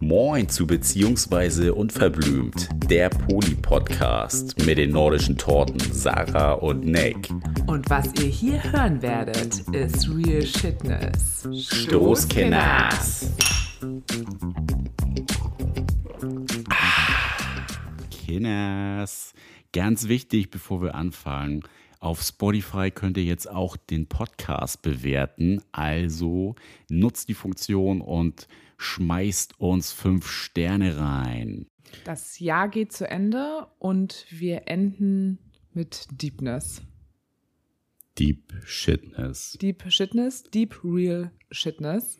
Moin zu Beziehungsweise Unverblümt, der Poli-Podcast mit den nordischen Torten Sarah und Nick. Und was ihr hier hören werdet, ist Real Shitness. Stoßkenners. Kinders. Ganz wichtig, bevor wir anfangen. Auf Spotify könnt ihr jetzt auch den Podcast bewerten. Also nutzt die Funktion und schmeißt uns fünf Sterne rein. Das Jahr geht zu Ende und wir enden mit Deepness. Deep Shitness. Deep Shitness, Deep Real Shitness.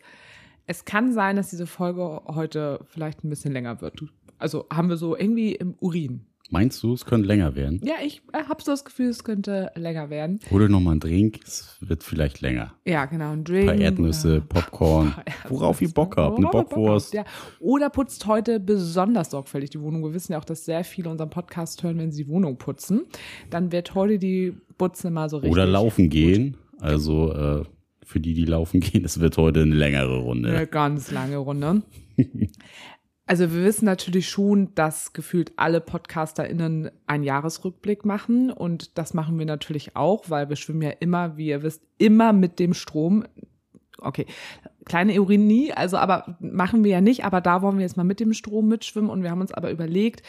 Es kann sein, dass diese Folge heute vielleicht ein bisschen länger wird. Also haben wir so irgendwie im Urin. Meinst du, es könnte länger werden? Ja, ich äh, habe so das Gefühl, es könnte länger werden. Hol dir nochmal einen Drink, es wird vielleicht länger. Ja, genau, ein Drink. Ein paar Erdnüsse, oder- Popcorn, worauf ihr Bock habt, eine Bock Bockwurst. habt, Ja. Oder putzt heute besonders sorgfältig die Wohnung. Wir wissen ja auch, dass sehr viele unseren Podcast hören, wenn sie die Wohnung putzen. Dann wird heute die Butze mal so richtig. Oder laufen gehen. Also äh, für die, die laufen gehen, es wird heute eine längere Runde. Eine ganz lange Runde. Also wir wissen natürlich schon, dass gefühlt alle PodcasterInnen einen Jahresrückblick machen und das machen wir natürlich auch, weil wir schwimmen ja immer, wie ihr wisst, immer mit dem Strom. Okay, kleine Ironie, also aber machen wir ja nicht, aber da wollen wir jetzt mal mit dem Strom mitschwimmen und wir haben uns aber überlegt,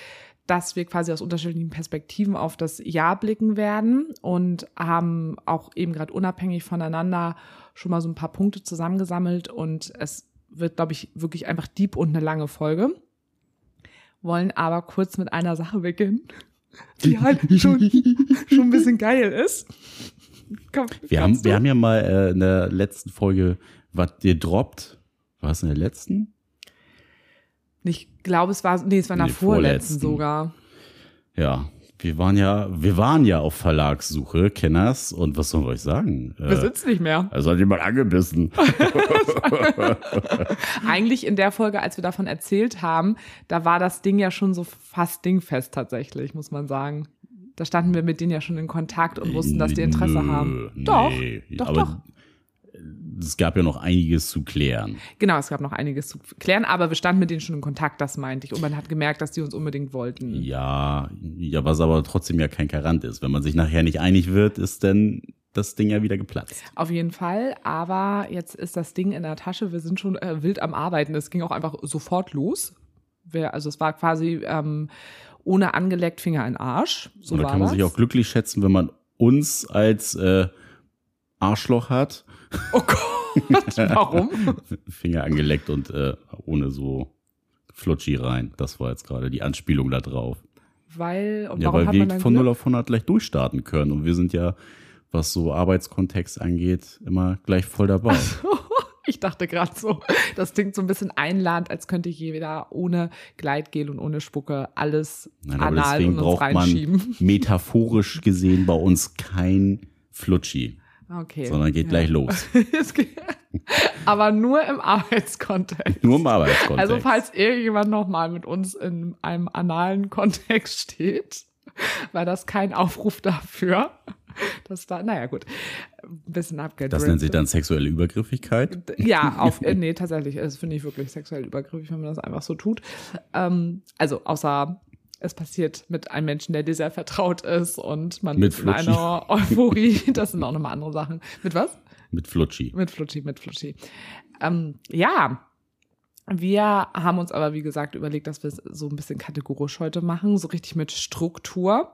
dass wir quasi aus unterschiedlichen Perspektiven auf das Jahr blicken werden und haben auch eben gerade unabhängig voneinander schon mal so ein paar Punkte zusammengesammelt und es wird, glaube ich, wirklich einfach deep und eine lange Folge. Wollen aber kurz mit einer Sache beginnen, die halt schon, schon ein bisschen geil ist. Komm, Wir haben, wir haben ja mal äh, in der letzten Folge was gedroppt. War es in der letzten? Ich glaube, es war, nee, es war in der vorletzten vorletzten. sogar. Ja. Wir waren ja, wir waren ja auf Verlagssuche, Kenners, und was sollen wir euch sagen? Wir Äh, sind's nicht mehr. also hat jemand angebissen. Eigentlich in der Folge, als wir davon erzählt haben, da war das Ding ja schon so fast dingfest tatsächlich, muss man sagen. Da standen wir mit denen ja schon in Kontakt und wussten, dass die Interesse Nö, haben. nee. Doch, doch, aber doch. Es gab ja noch einiges zu klären. Genau, es gab noch einiges zu klären, aber wir standen mit denen schon in Kontakt, das meinte ich. Und man hat gemerkt, dass die uns unbedingt wollten. Ja, ja, was aber trotzdem ja kein Garant ist. Wenn man sich nachher nicht einig wird, ist dann das Ding ja wieder geplatzt. Auf jeden Fall, aber jetzt ist das Ding in der Tasche. Wir sind schon äh, wild am Arbeiten. Es ging auch einfach sofort los. Wir, also es war quasi ähm, ohne angeleckt Finger in Arsch. So Und da kann man das. sich auch glücklich schätzen, wenn man uns als äh, Arschloch hat. Oh Gott, warum? Finger angeleckt und äh, ohne so Flutschi rein. Das war jetzt gerade die Anspielung da drauf. Weil, und Ja, weil wir von 0 Glück? auf 100 gleich durchstarten können. Und wir sind ja, was so Arbeitskontext angeht, immer gleich voll dabei. Ich dachte gerade so, das klingt so ein bisschen einladend, als könnte ich jeder ohne Gleitgel und ohne Spucke alles Nein, aber anal deswegen braucht man reinschieben. metaphorisch gesehen bei uns kein Flutschi, Okay. sondern geht ja. gleich los. Aber nur im Arbeitskontext. Nur im Arbeitskontext. Also falls irgendjemand nochmal mit uns in einem analen Kontext steht, war das kein Aufruf dafür. Das da, naja gut, ein bisschen abgedriftet. das nennt sich dann sexuelle Übergriffigkeit. Ja, auf, nee, tatsächlich, das finde ich wirklich sexuell übergriffig, wenn man das einfach so tut. Ähm, also außer es passiert mit einem Menschen, der dir sehr vertraut ist und man Mit ist in einer Euphorie, das sind auch nochmal andere Sachen. Mit was? Mit Flutschi. Mit Flutschi, mit Flutschi. Ähm, ja, wir haben uns aber, wie gesagt, überlegt, dass wir es so ein bisschen kategorisch heute machen, so richtig mit Struktur.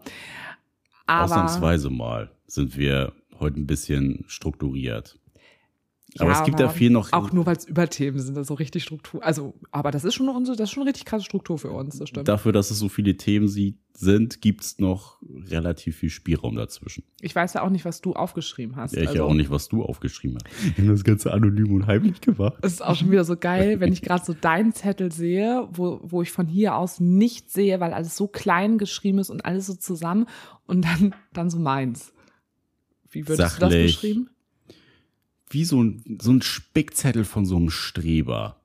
Aber Ausnahmsweise mal sind wir heute ein bisschen strukturiert. Aber Ja, es gibt ja aber viel noch. Auch nur, weil es Überthemen sind, so richtig Struktur. Also, aber das ist schon unsere, das ist schon richtig krasse Struktur für uns, das stimmt. Dafür, dass es so viele Themen sind, gibt's noch relativ viel Spielraum dazwischen. Ich weiß ja auch nicht, was du aufgeschrieben hast. Ja, ich also, ja auch nicht, was du aufgeschrieben hast. Ich habe das Ganze anonym und heimlich gemacht. Es ist auch schon wieder so geil, wenn ich gerade so deinen Zettel sehe, wo, wo ich von hier aus nicht sehe, weil alles so klein geschrieben ist und alles so zusammen und dann, dann so meins. Wie würdest du das Sachlich. Wie so ein, so ein Spickzettel von so einem Streber.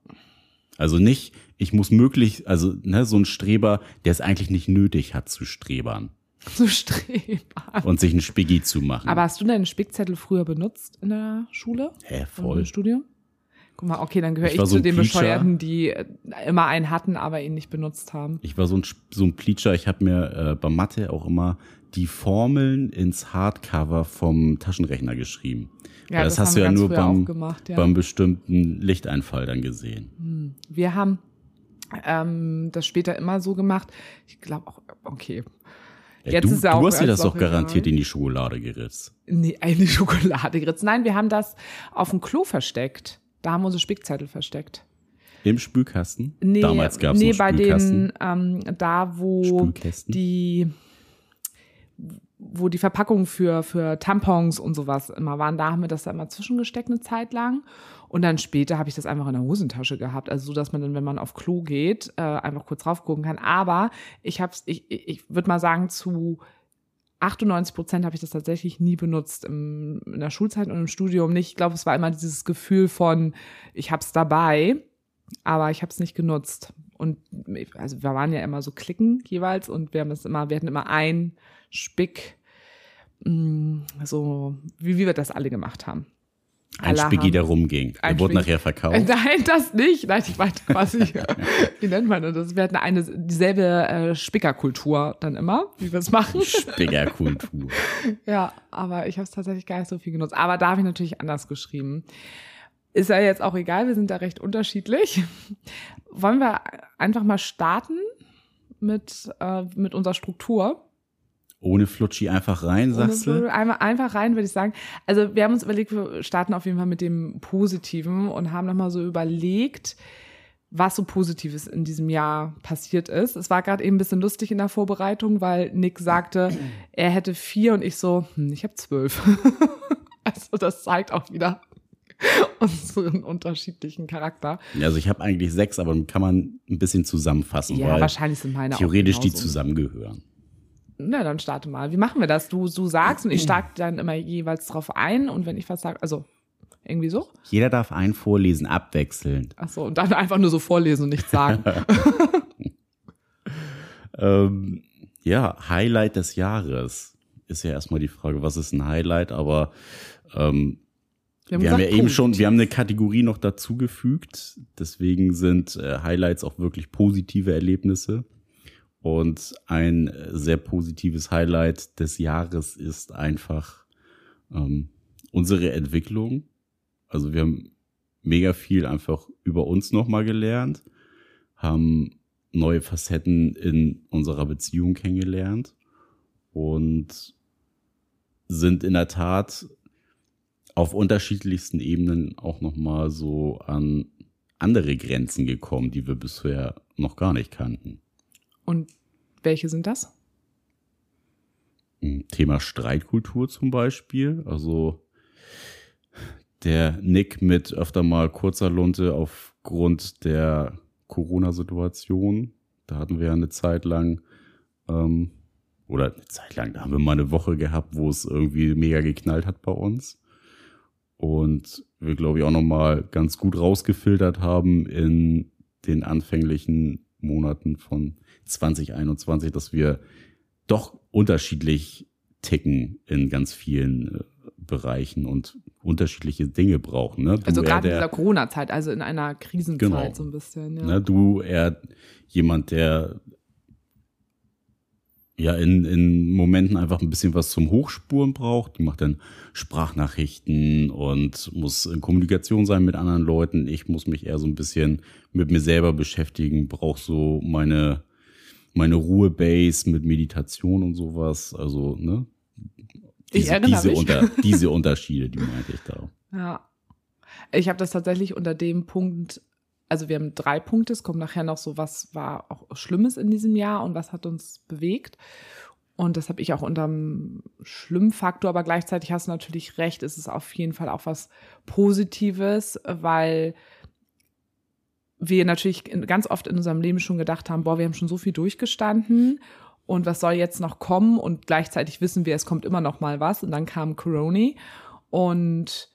Also nicht, ich muss möglich, also ne, so ein Streber, der es eigentlich nicht nötig hat zu strebern So strebern. und sich einen Spiggi zu machen. Aber hast du deinen Spickzettel früher benutzt in der Schule? Hä, Im voll. Studium? Guck mal, okay, dann gehöre Ich ich, so zu den Preacher. Bescheuerten, die äh, immer einen hatten, aber ihn nicht benutzt haben. Ich war so ein, so ein Pleacher, ich habe mir äh, bei Mathe auch immer die Formeln ins Hardcover vom Taschenrechner geschrieben. Ja, das, das hast du ja nur beim, gemacht, ja. beim bestimmten Lichteinfall dann gesehen. Wir haben ähm, das später immer so gemacht. Ich glaube auch, okay. Ja, Jetzt du, ist ja auch du hast dir das doch garantiert in die Schokolade geritzt. Nee, eine Schokolade geritzt. Nein, wir haben das auf dem Klo versteckt. Da haben wir unsere Spickzettel versteckt. Im Spülkasten? Nee, Damals gab es nee, bei den, ähm, da wo die, wo die Verpackungen für, für Tampons und sowas immer waren, da haben wir das da immer zwischengesteckt eine Zeit lang. Und dann später habe ich das einfach in der Hosentasche gehabt. Also so, dass man dann, wenn man auf Klo geht, äh, einfach kurz drauf gucken kann. Aber ich hab's, ich, ich, ich würde mal sagen, zu 98 Prozent habe ich das tatsächlich nie benutzt im, in der Schulzeit und im Studium nicht. Ich glaube, es war immer dieses Gefühl von, ich habe es dabei, aber ich habe es nicht genutzt. Und also wir waren ja immer so Klicken jeweils und wir haben es immer, wir hatten immer ein Spick, mh, so wie, wie wir das alle gemacht haben. Ein Alle Spiggy, der rumging. Der wurde Spiggy. nachher verkauft. Nein, das nicht. Nein, ich meinte quasi, wie nennt man das? Wir hatten eine dieselbe äh, Spickerkultur dann immer, wie wir es machen. Spiggerkultur. Ja, aber ich habe es tatsächlich gar nicht so viel genutzt. Aber da habe ich natürlich anders geschrieben. Ist ja jetzt auch egal, wir sind da recht unterschiedlich. Wollen wir einfach mal starten mit, äh, mit unserer Struktur? Ohne Flutschi einfach rein, sagst Ohne du? Einmal, einfach rein, würde ich sagen. Also wir haben uns überlegt, wir starten auf jeden Fall mit dem Positiven und haben nochmal so überlegt, was so Positives in diesem Jahr passiert ist. Es war gerade eben ein bisschen lustig in der Vorbereitung, weil Nick sagte, er hätte vier und ich so, hm, ich habe zwölf. also das zeigt auch wieder unseren unterschiedlichen Charakter. Also ich habe eigentlich sechs, aber kann man ein bisschen zusammenfassen, Ja, weil wahrscheinlich sind meine theoretisch auch die zusammengehören. Na, dann starte mal. Wie machen wir das? Du, du sagst und ich stark dann immer jeweils drauf ein und wenn ich was sage, also irgendwie so. Jeder darf einen vorlesen, abwechselnd. Ach so, und dann einfach nur so vorlesen und nichts sagen. Ähm, ja, Highlight des Jahres ist ja erstmal die Frage, was ist ein Highlight, aber ähm, wir haben, gesagt, ja eben schon, wir haben eine Kategorie noch dazugefügt, deswegen sind äh, Highlights auch wirklich positive Erlebnisse. Und ein sehr positives Highlight des Jahres ist einfach ähm, unsere Entwicklung. Also wir haben mega viel einfach über uns nochmal gelernt, haben neue Facetten in unserer Beziehung kennengelernt und sind in der Tat auf unterschiedlichsten Ebenen auch nochmal so an andere Grenzen gekommen, die wir bisher noch gar nicht kannten. Und welche sind das? Thema Streitkultur zum Beispiel. Also der Nick mit öfter mal kurzer Lunte aufgrund der Corona-Situation. Da hatten wir ja eine Zeit lang, ähm, oder eine Zeit lang, da haben wir mal eine Woche gehabt, wo es irgendwie mega geknallt hat bei uns. Und wir, glaube ich, auch nochmal ganz gut rausgefiltert haben in den anfänglichen Monaten von 2021, dass wir doch unterschiedlich ticken in ganz vielen äh, Bereichen und unterschiedliche Dinge brauchen. Ne? Du Also gerade in der- dieser Corona-Zeit, also in einer Krisenzeit Genau. so ein bisschen. Ja. Ne, du eher jemand, der ja in, in Momenten einfach ein bisschen was zum Hochspuren braucht. Die macht dann Sprachnachrichten und muss in Kommunikation sein mit anderen Leuten. Ich muss mich eher so ein bisschen mit mir selber beschäftigen, brauche so meine, meine Ruhebase mit Meditation und sowas. Also, ne? Ich erinnere diese, mich. Unter, diese Unterschiede, die meinte ich da. Ja. Ich habe das tatsächlich unter dem Punkt, also wir haben drei Punkte, es kommt nachher noch so, was war auch Schlimmes in diesem Jahr und was hat uns bewegt. Und das habe ich auch unter dem Schlimmfaktor, aber gleichzeitig hast du natürlich recht, es ist auf jeden Fall auch was Positives, weil wir natürlich ganz oft in unserem Leben schon gedacht haben, boah, wir haben schon so viel durchgestanden und was soll jetzt noch kommen? Und gleichzeitig wissen wir, es kommt immer noch mal was. Und dann kam Corona. Und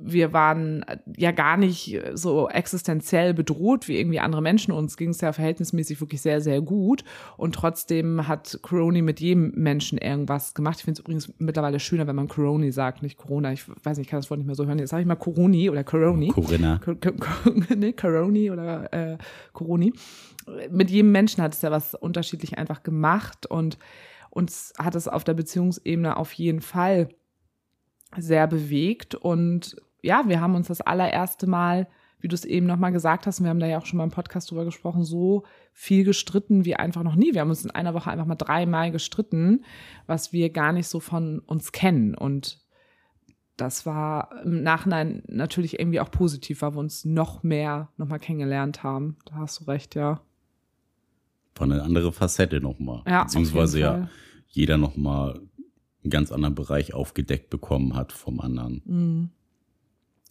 wir waren ja gar nicht so existenziell bedroht wie irgendwie andere Menschen. Uns ging es ja verhältnismäßig wirklich sehr, sehr gut. Und trotzdem hat Corona mit jedem Menschen irgendwas gemacht. Ich finde es übrigens mittlerweile schöner, wenn man Corona sagt, nicht Corona. Ich weiß nicht, ich kann das Wort nicht mehr so hören. Jetzt sage ich mal Coroni oder Coroni. Corinna. nee, Coroni oder äh, Coroni. Mit jedem Menschen hat es ja was unterschiedlich einfach gemacht und uns hat es auf der Beziehungsebene auf jeden Fall sehr bewegt und ja, wir haben uns das allererste Mal, wie du es eben nochmal gesagt hast, wir haben da ja auch schon mal im Podcast drüber gesprochen, so viel gestritten wie einfach noch nie. Wir haben uns in einer Woche einfach mal dreimal gestritten, was wir gar nicht so von uns kennen. Und das war im Nachhinein natürlich irgendwie auch positiv, weil wir uns noch mehr nochmal kennengelernt haben. Da hast du recht, ja. Von eine andere Facette nochmal. Ja, Beziehungsweise ja jeder nochmal einen ganz anderen Bereich aufgedeckt bekommen hat vom anderen. Mhm.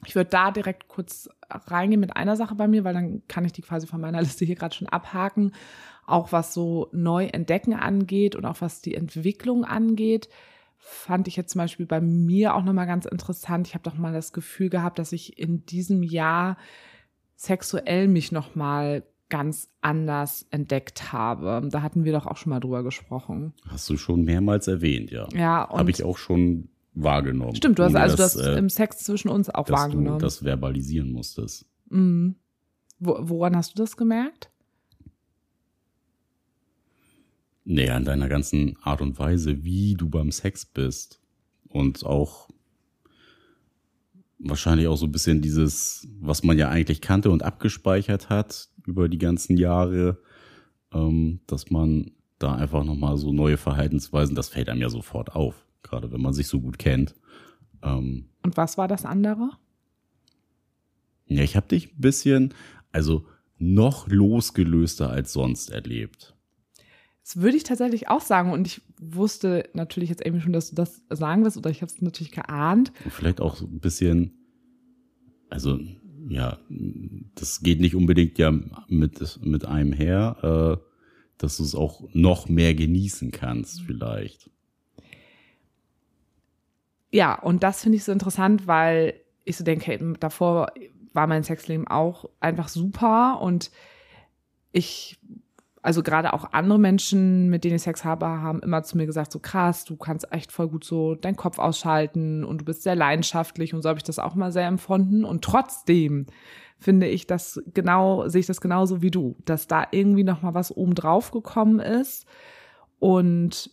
Ich würde da direkt kurz reingehen mit einer Sache bei mir, weil dann kann ich die quasi von meiner Liste hier gerade schon abhaken. Auch was so Neuentdecken angeht und auch was die Entwicklung angeht, fand ich jetzt zum Beispiel bei mir auch nochmal ganz interessant. Ich habe doch mal das Gefühl gehabt, dass ich in diesem Jahr sexuell mich nochmal ganz anders entdeckt habe. Da hatten wir doch auch schon mal drüber gesprochen. Hast du schon mehrmals erwähnt, ja. Ja, Habe ich auch schon wahrgenommen. Stimmt, du hast also dass, das äh, im Sex zwischen uns auch dass wahrgenommen. du das verbalisieren musstest. Mhm. Wo, woran hast du das gemerkt? Nee, an deiner ganzen Art und Weise, wie du beim Sex bist. Und auch wahrscheinlich auch so ein bisschen dieses, was man ja eigentlich kannte und abgespeichert hat über die ganzen Jahre, ähm, dass man da einfach nochmal so neue Verhaltensweisen, das fällt einem ja sofort auf, gerade wenn man sich so gut kennt. Ähm, Und was war das andere? ja, ich habe dich ein bisschen, also noch losgelöster als sonst erlebt. Das würde ich tatsächlich auch sagen. Und ich wusste natürlich jetzt irgendwie schon, dass du das sagen wirst, oder ich habe es natürlich geahnt. Und vielleicht auch so ein bisschen, also ja, das geht nicht unbedingt ja mit, mit einem her, äh, dass du es auch noch mehr genießen kannst, vielleicht. Ja, und das finde ich so interessant, weil ich so denke, davor war mein Sexleben auch einfach super und ich, also gerade auch andere Menschen, mit denen ich Sex habe, haben immer zu mir gesagt, so krass, du kannst echt voll gut so deinen Kopf ausschalten und du bist sehr leidenschaftlich und so habe ich das auch mal sehr empfunden. Und trotzdem finde ich das genau, sehe ich das genauso wie du, dass da irgendwie noch mal was oben drauf gekommen ist. Und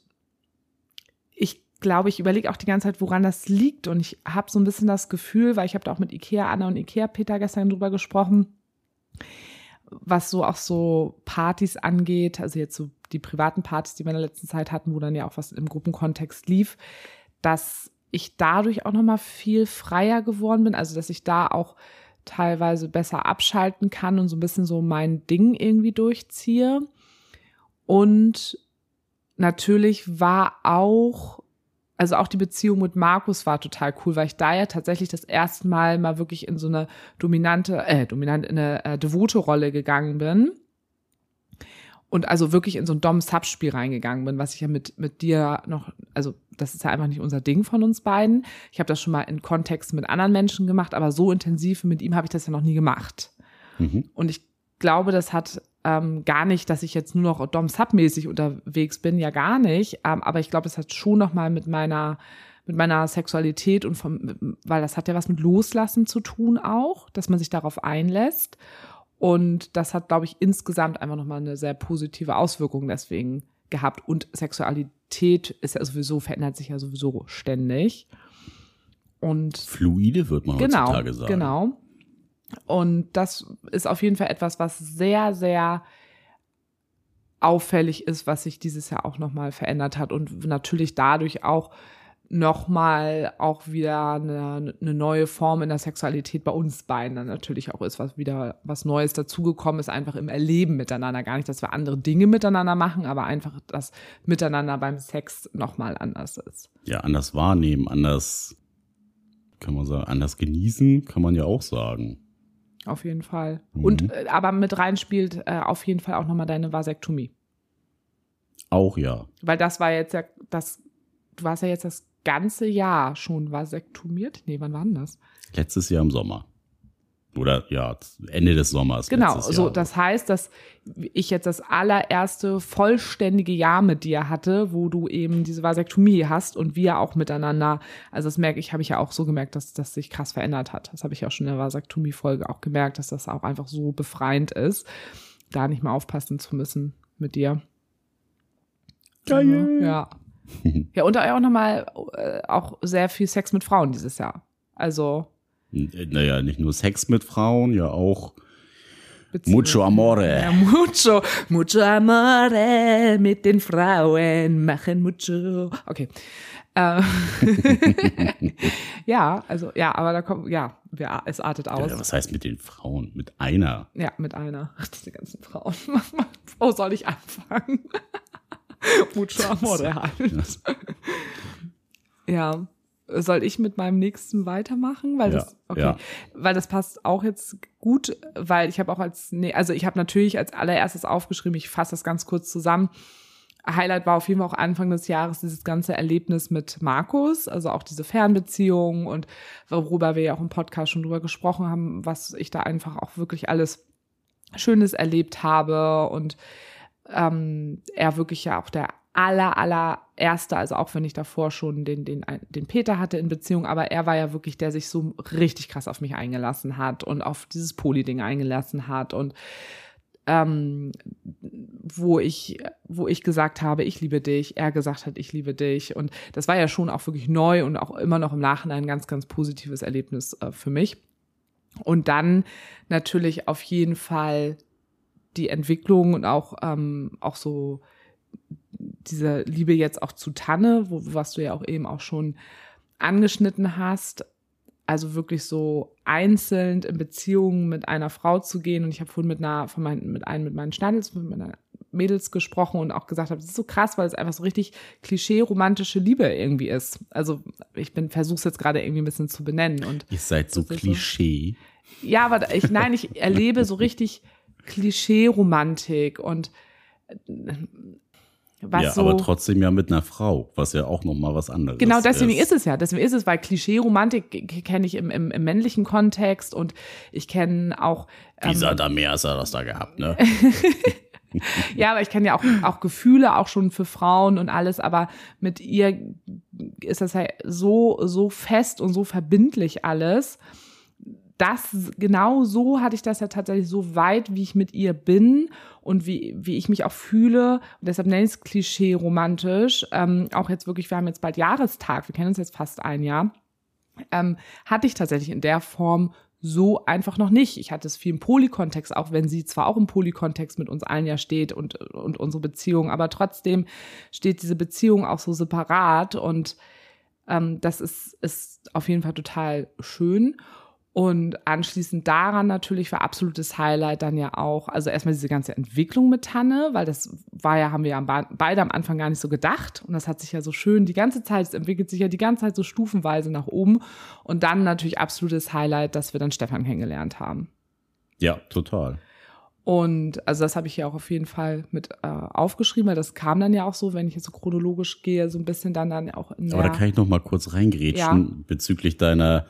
glaube, ich überlege auch die ganze Zeit, woran das liegt. Und ich habe so ein bisschen das Gefühl, weil ich habe da auch mit Ikea Anna und Ikea Peter gestern drüber gesprochen, was so auch so Partys angeht, also jetzt so die privaten Partys, die wir in der letzten Zeit hatten, wo dann ja auch was im Gruppenkontext lief, dass ich dadurch auch noch mal viel freier geworden bin, also dass ich da auch teilweise besser abschalten kann und so ein bisschen so mein Ding irgendwie durchziehe. Und natürlich war auch also auch die Beziehung mit Markus war total cool, weil ich da ja tatsächlich das erste Mal mal wirklich in so eine dominante, äh, dominant in eine äh, devote Rolle gegangen bin. Und also wirklich in so ein Dom-Sub-Spiel reingegangen bin, was ich ja mit, mit dir noch, also das ist ja einfach nicht unser Ding von uns beiden. Ich habe das schon mal in Kontext mit anderen Menschen gemacht, aber so intensiv mit ihm habe ich das ja noch nie gemacht. Mhm. Und ich glaube, das hat ähm, gar nicht, dass ich jetzt nur noch Dom-Sub-mäßig unterwegs bin, ja gar nicht. Ähm, aber ich glaube, das hat schon noch mal mit meiner mit meiner Sexualität und vom, weil das hat ja was mit Loslassen zu tun auch, dass man sich darauf einlässt. Und das hat, glaube ich, insgesamt einfach nochmal eine sehr positive Auswirkung deswegen gehabt. Und Sexualität ist ja sowieso, verändert sich ja sowieso ständig. Und Fluide wird man genau, heutzutage sagen. genau. Und das ist auf jeden Fall etwas, was sehr, sehr auffällig ist, was sich dieses Jahr auch nochmal verändert hat und natürlich dadurch auch nochmal auch wieder eine, eine neue Form in der Sexualität bei uns beiden dann natürlich auch ist, was wieder was Neues dazugekommen ist, einfach im Erleben miteinander. Gar nicht, dass wir andere Dinge miteinander machen, aber einfach, dass miteinander beim Sex nochmal anders ist. Ja, anders wahrnehmen, anders, kann man sagen, anders genießen, kann man ja auch sagen. Auf jeden Fall. Mhm. Und äh, aber mit rein spielt äh, auf jeden Fall auch nochmal deine Vasektomie. Auch ja. Weil das war jetzt ja das, du warst ja jetzt das ganze Jahr schon vasektomiert. Nee, wann war denn das? Letztes Jahr im Sommer. Oder ja, Ende des Sommers. Genau, so das heißt, dass ich jetzt das allererste vollständige Jahr mit dir hatte, wo du eben diese Vasektomie hast und wir auch miteinander, also das merke ich, habe ich ja auch so gemerkt, dass das sich krass verändert hat. Das habe ich auch schon in der Vasektomie-Folge auch gemerkt, dass das auch einfach so befreiend ist, da nicht mehr aufpassen zu müssen mit dir. Geil. Ja. Ja, und auch nochmal äh, auch sehr viel Sex mit Frauen dieses Jahr. Also naja, nicht nur Sex mit Frauen, ja auch Beziehung. Mucho Amore. Ja, mucho, mucho Amore mit den Frauen machen mucho. Okay. Äh, ja, also ja, aber da kommt, ja, es artet aus. Ja, was heißt mit den Frauen? Mit einer? Ja, mit einer. Ach, diese ganzen Frauen. Wo soll ich anfangen? mucho Amore halt. Ja. Ja soll ich mit meinem nächsten weitermachen? Weil das, okay, ja. weil das passt auch jetzt gut, weil ich habe auch als, nee, also ich habe natürlich als allererstes aufgeschrieben, ich fasse das ganz kurz zusammen. Highlight war auf jeden Fall auch Anfang des Jahres dieses ganze Erlebnis mit Markus, also auch diese Fernbeziehung und worüber wir ja auch im Podcast schon drüber gesprochen haben, was ich da einfach auch wirklich alles Schönes erlebt habe und ähm, er wirklich ja auch der aller, aller erste, also auch wenn ich davor schon den, den, den Peter hatte in Beziehung, aber er war ja wirklich, der sich so richtig krass auf mich eingelassen hat und auf dieses Poli-Ding eingelassen hat und ähm, wo ich, wo ich gesagt habe, ich liebe dich, er gesagt hat, ich liebe dich. Und das war ja schon auch wirklich neu und auch immer noch im Nachhinein ein ganz, ganz positives Erlebnis äh, für mich. Und dann natürlich auf jeden Fall die Entwicklung und auch, ähm, auch so diese Liebe jetzt auch zu Tanne, wo, was du ja auch eben auch schon angeschnitten hast, also wirklich so einzeln in Beziehungen mit einer Frau zu gehen. Und ich habe vorhin mit einer, von meinen, mit einem mit meinen Schneidels, mit meiner Mädels gesprochen und auch gesagt habe, das ist so krass, weil es einfach so richtig klischee-romantische Liebe irgendwie ist. Also ich bin versuch's jetzt gerade irgendwie ein bisschen zu benennen und ihr seid so Klischee. So, ja, aber ich nein, ich erlebe so richtig Klischee-Romantik und was ja, so, aber trotzdem ja mit einer Frau, was ja auch nochmal was anderes genau, ist. Genau, deswegen ist. es ja. Deswegen ist es, weil Klischee-Romantik kenne ich im, im, im, männlichen Kontext und ich kenne auch. Ähm, Dieser da mehr ist er das da gehabt, ne? ja, aber ich kenne ja auch, auch Gefühle, auch schon für Frauen und alles, aber mit ihr ist das ja so, so fest und so verbindlich alles das genau so hatte ich das ja tatsächlich so weit, wie ich mit ihr bin und wie, wie ich mich auch fühle. Und deshalb nenne ich es Klischee romantisch. Ähm, auch jetzt wirklich, wir haben jetzt bald Jahrestag, wir kennen uns jetzt fast ein Jahr. Ähm, hatte ich tatsächlich in der Form so einfach noch nicht. Ich hatte es viel im Polykontext, auch wenn sie zwar auch im Polykontext mit uns allen ja steht und, und unsere Beziehung, aber trotzdem steht diese Beziehung auch so separat und ähm, das ist, ist auf jeden Fall total schön. Und anschließend daran natürlich war absolutes Highlight dann ja auch, also erstmal diese ganze Entwicklung mit Tanne, weil das war ja, haben wir ja beide am Anfang gar nicht so gedacht. Und das hat sich ja so schön die ganze Zeit, es entwickelt sich ja die ganze Zeit so stufenweise nach oben. Und dann natürlich absolutes Highlight, dass wir dann Stefan kennengelernt haben. Ja, total. Und also das habe ich ja auch auf jeden Fall mit äh, aufgeschrieben, weil das kam dann ja auch so, wenn ich jetzt so chronologisch gehe, so ein bisschen dann dann auch in Aber da kann ich noch mal kurz reingrätschen ja. bezüglich deiner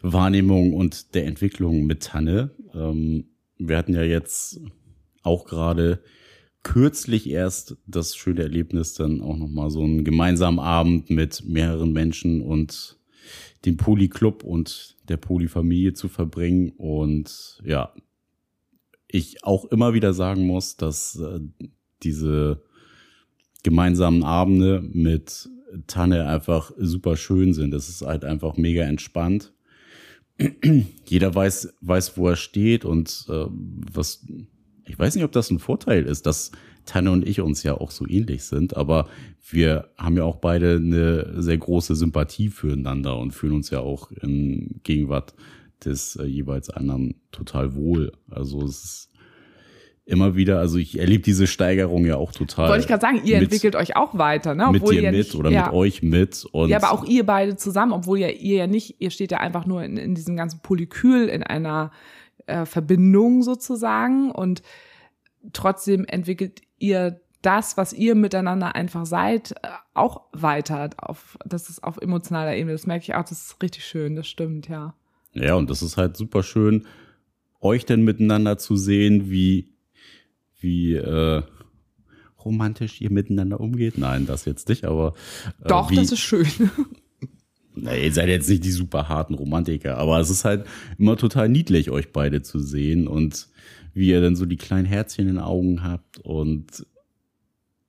Wahrnehmung und der Entwicklung mit Tanne. Ähm, wir hatten ja jetzt auch gerade kürzlich erst das schöne Erlebnis, dann auch nochmal so einen gemeinsamen Abend mit mehreren Menschen und dem Polyclub und der Polyfamilie zu verbringen. Und ja, ich auch immer wieder sagen muss, dass äh, diese gemeinsamen Abende mit Tanne einfach super schön sind. Es ist halt einfach mega entspannt jeder weiß, weiß, wo er steht und äh, was. Ich weiß nicht, ob das ein Vorteil ist, dass Tanne und ich uns ja auch so ähnlich sind, aber wir haben ja auch beide eine sehr große Sympathie füreinander und fühlen uns ja auch in Gegenwart des äh, jeweils anderen total wohl. Also es ist immer wieder, also ich erlebe diese Steigerung ja auch total. Wollte ich gerade sagen, ihr mit, entwickelt euch auch weiter, ne? Obwohl mit dir ihr mit nicht, oder ja. mit euch mit. Und ja, aber auch ihr beide zusammen, obwohl ja ihr ja nicht, ihr steht ja einfach nur in, in diesem ganzen Polykül in einer äh, Verbindung sozusagen und trotzdem entwickelt ihr das, was ihr miteinander einfach seid, äh, auch weiter. Auf, das ist auf emotionaler Ebene. Das merke ich auch, das ist richtig schön, das stimmt, ja. Ja, und das ist halt super schön, euch denn miteinander zu sehen, wie, wie äh, romantisch ihr miteinander umgeht. Nein, das jetzt nicht, aber. Äh, Doch, wie, das ist schön. Na, ihr seid jetzt nicht die super harten Romantiker, aber es ist halt immer total niedlich, euch beide zu sehen und wie ihr dann so die kleinen Herzchen in den Augen habt und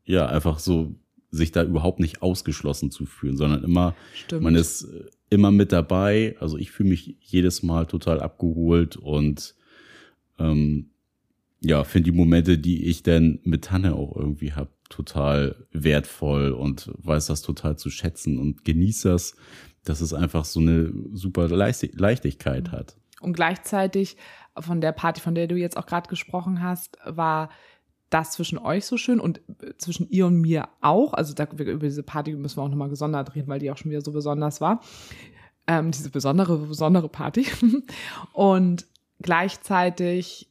ja, einfach so sich da überhaupt nicht ausgeschlossen zu fühlen, sondern immer, Stimmt. man ist immer mit dabei. Also ich fühle mich jedes Mal total abgeholt und ähm, ja, finde die Momente, die ich dann mit Tanne auch irgendwie habe, total wertvoll und weiß das total zu schätzen und genieße das, dass es einfach so eine super Leichtigkeit hat. Und gleichzeitig von der Party, von der du jetzt auch gerade gesprochen hast, war das zwischen euch so schön und zwischen ihr und mir auch. Also da, über diese Party müssen wir auch nochmal gesondert reden, weil die auch schon wieder so besonders war. Ähm, diese besondere, besondere Party. und gleichzeitig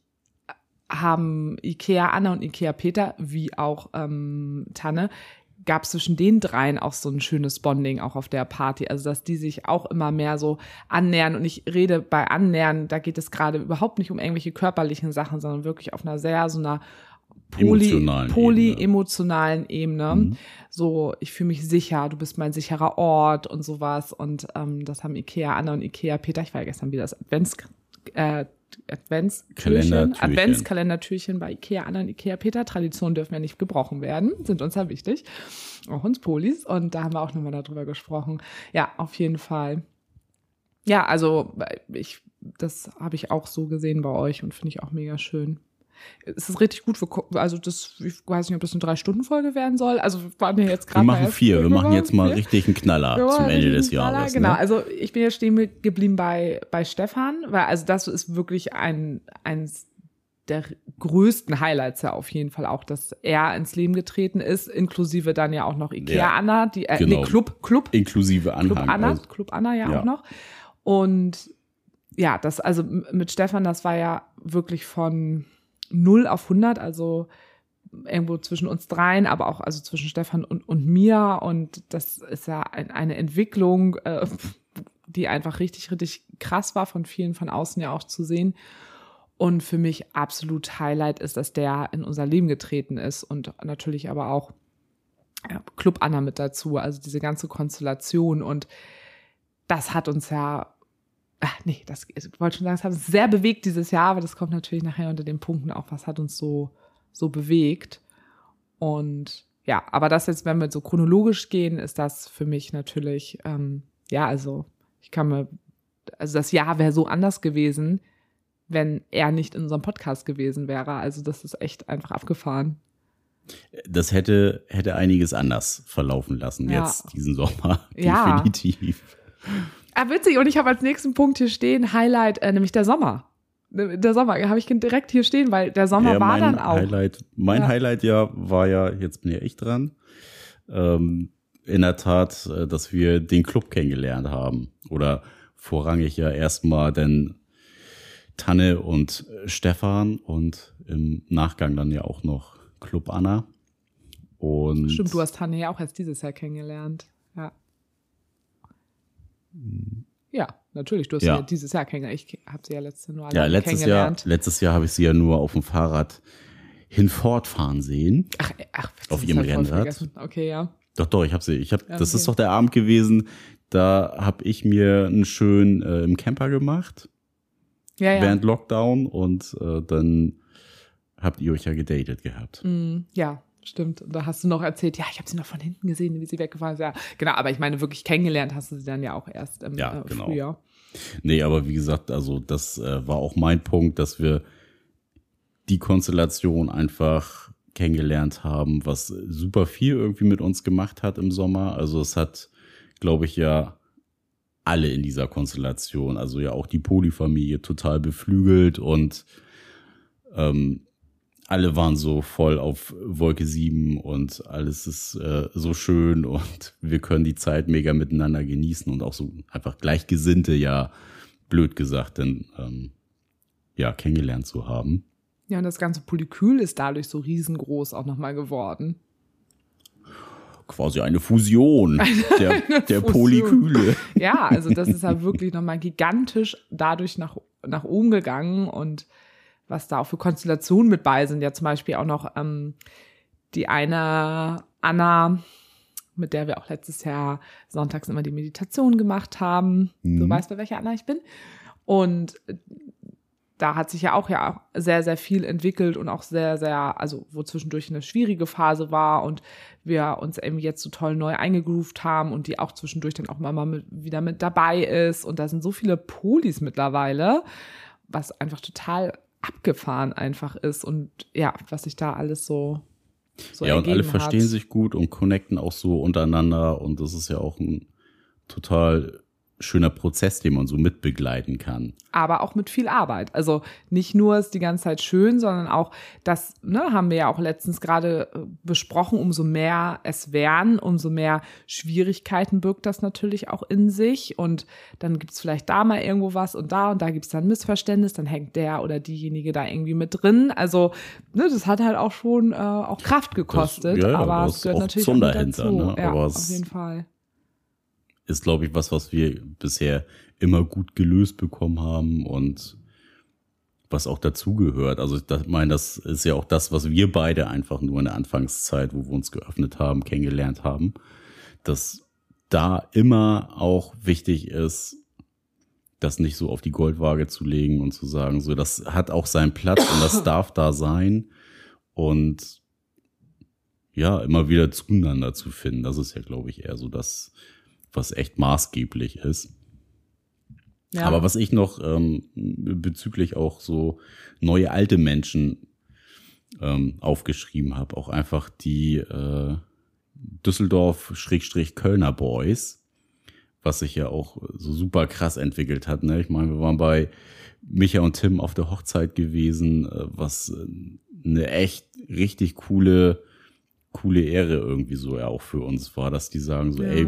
haben Ikea Anna und Ikea Peter, wie auch ähm, Tanne, gab es zwischen den dreien auch so ein schönes Bonding auch auf der Party. Also dass die sich auch immer mehr so annähern. Und ich rede bei Annähern, da geht es gerade überhaupt nicht um irgendwelche körperlichen Sachen, sondern wirklich auf einer sehr so einer poly, poly-emotionalen Ebene. Ebene. Mhm. So, ich fühle mich sicher, du bist mein sicherer Ort und sowas. Und ähm, das haben Ikea Anna und Ikea Peter, ich war ja gestern wieder das Advents, äh, Adventstürchen, Adventskalendertürchen bei Ikea Anna und Ikea Peter. Traditionen dürfen ja nicht gebrochen werden, sind uns ja wichtig. Auch uns Polis. Und da haben wir auch nochmal darüber gesprochen. Ja, auf jeden Fall. Ja, also ich, das habe ich auch so gesehen bei euch und finde ich auch mega schön es ist richtig gut. Wir, also das, ich weiß nicht, ob das eine Drei-Stunden-Folge werden soll. Also wir waren ja jetzt gerade. Wir machen vier. Wir machen jetzt mal richtig einen Knaller zum Ende des Jahres. Genau. Ne? Also ich bin jetzt stehen geblieben bei, bei Stefan, weil also das ist wirklich ein, eins der größten Highlights ja auf jeden Fall auch, dass er ins Leben getreten ist, inklusive dann ja auch noch Ikea ja, Anna, die äh, genau. nee, Club, Club. Inklusive Anhang. Club Anna, also, Club Anna ja, ja auch noch. Und ja, das, also mit Stefan, das war ja wirklich von 0 auf 100, also irgendwo zwischen uns dreien, aber auch also zwischen Stefan und, und mir. Und das ist ja ein, eine Entwicklung, äh, die einfach richtig, richtig krass war, von vielen von außen ja auch zu sehen. Und für mich absolut Highlight ist, dass der in unser Leben getreten ist und natürlich aber auch Club Anna mit dazu, also diese ganze Konstellation. Und das hat uns ja ach nee, das ich wollte schon sagen, es hat uns sehr bewegt dieses Jahr, aber das kommt natürlich nachher unter den Punkten auch, was hat uns so, so bewegt. Und ja, aber das jetzt, wenn wir so chronologisch gehen, ist das für mich natürlich, ähm, ja, also ich kann mir, also das Jahr wäre so anders gewesen, wenn er nicht in unserem Podcast gewesen wäre. Also das ist echt einfach abgefahren. Das hätte, hätte einiges anders verlaufen lassen ja. jetzt diesen Sommer. Definitiv. Ah, witzig. Und ich habe als nächsten Punkt hier stehen Highlight, äh, nämlich der Sommer. Der Sommer habe ich direkt hier stehen, weil der Sommer ja, war dann auch. Highlight, mein ja. Highlight ja war ja, jetzt bin ja ich dran, ähm, in der Tat, äh, dass wir den Club kennengelernt haben. Oder vorrangig ja erstmal denn Tanne und Stefan und im Nachgang dann ja auch noch Club Anna. Und Stimmt, du hast Tanne ja auch erst dieses Jahr kennengelernt. Ja. Ja, natürlich. Du hast ja. ja dieses Jahr kennengelernt. Ich habe sie ja letztes Jahr ja, letztes. Jahr, letztes Jahr habe ich sie ja nur auf dem Fahrrad hinfortfahren sehen. Ach, ach auf ihrem Rennrad. Okay, ja. Doch, doch, ich habe sie. Ich hab, ja, das okay. ist doch der Abend gewesen. Da habe ich mir einen schön äh, im Camper gemacht. Ja, ja. Während Lockdown und äh, dann habt ihr euch ja gedatet gehabt. Mm, ja, Stimmt. Und da hast du noch erzählt, ja, ich habe sie noch von hinten gesehen, wie sie weggefahren ist. Ja, genau. Aber ich meine, wirklich kennengelernt hast du sie dann ja auch erst im ja, äh, genau. Frühjahr. Nee, aber wie gesagt, also das äh, war auch mein Punkt, dass wir die Konstellation einfach kennengelernt haben, was super viel irgendwie mit uns gemacht hat im Sommer. Also es hat, glaube ich, ja alle in dieser Konstellation, also ja auch die Polyfamilie total beflügelt und ähm, alle waren so voll auf Wolke 7 und alles ist äh, so schön und wir können die Zeit mega miteinander genießen und auch so einfach Gleichgesinnte, ja, blöd gesagt, denn ähm, ja, kennengelernt zu haben. Ja, und das ganze Polykül ist dadurch so riesengroß auch nochmal geworden. Quasi eine Fusion der, Eine der Fusion. Polyküle. Ja, also das ist ja wirklich nochmal gigantisch dadurch nach, nach oben gegangen und was da auch für Konstellationen mit bei sind. Ja, zum Beispiel auch noch ähm, die eine Anna, mit der wir auch letztes Jahr sonntags immer die Meditation gemacht haben. Du Mhm. weißt, bei welcher Anna ich bin. Und äh, da hat sich ja auch ja auch sehr, sehr viel entwickelt und auch sehr, sehr, also wo zwischendurch eine schwierige Phase war und wir uns eben jetzt so toll neu eingegroovt haben und die auch zwischendurch dann auch mal mal mit, wieder mit dabei ist. Und da sind so viele Polis mittlerweile, was einfach total abgefahren einfach ist und ja, was sich da alles so, so ja, und alle ergeben verstehen hat. sich gut und connecten auch so untereinander. Und das ist ja auch ein total schöner Prozess, den man so mitbegleiten kann. aber auch mit viel Arbeit. Also nicht nur ist die ganze Zeit schön, sondern auch das, ne, haben wir ja auch letztens gerade äh, besprochen, umso mehr es werden, umso mehr Schwierigkeiten birgt das natürlich auch in sich. Und dann gibt's vielleicht da mal irgendwo was und da und da gibt's dann Missverständnis, dann hängt der oder diejenige da irgendwie mit drin. Also, ne, das hat halt auch schon äh, auch Kraft gekostet, ja, ja, aber es gehört natürlich auch dazu. ne? Ja, Aber auf es- jeden Fall. Ist, glaube ich, was, was wir bisher immer gut gelöst bekommen haben und was auch dazugehört. Also ich meine, das ist ja auch das, was wir beide einfach nur in der Anfangszeit, wo wir uns geöffnet haben, kennengelernt haben, dass da immer auch wichtig ist, das nicht so auf die Goldwaage zu legen und zu sagen, so, das hat auch seinen Platz und das darf da sein und ja, immer wieder zueinander zu finden. Das ist ja, glaube ich, eher so das, was echt maßgeblich ist. Ja. Aber was ich noch ähm, bezüglich auch so neue alte Menschen ähm, aufgeschrieben habe, auch einfach die äh, Düsseldorf-Kölner Boys, was sich ja auch so super krass entwickelt hat. Ne? Ich meine, wir waren bei Micha und Tim auf der Hochzeit gewesen, äh, was äh, eine echt richtig coole, coole Ehre irgendwie so ja auch für uns war, dass die sagen so, Ja. ey,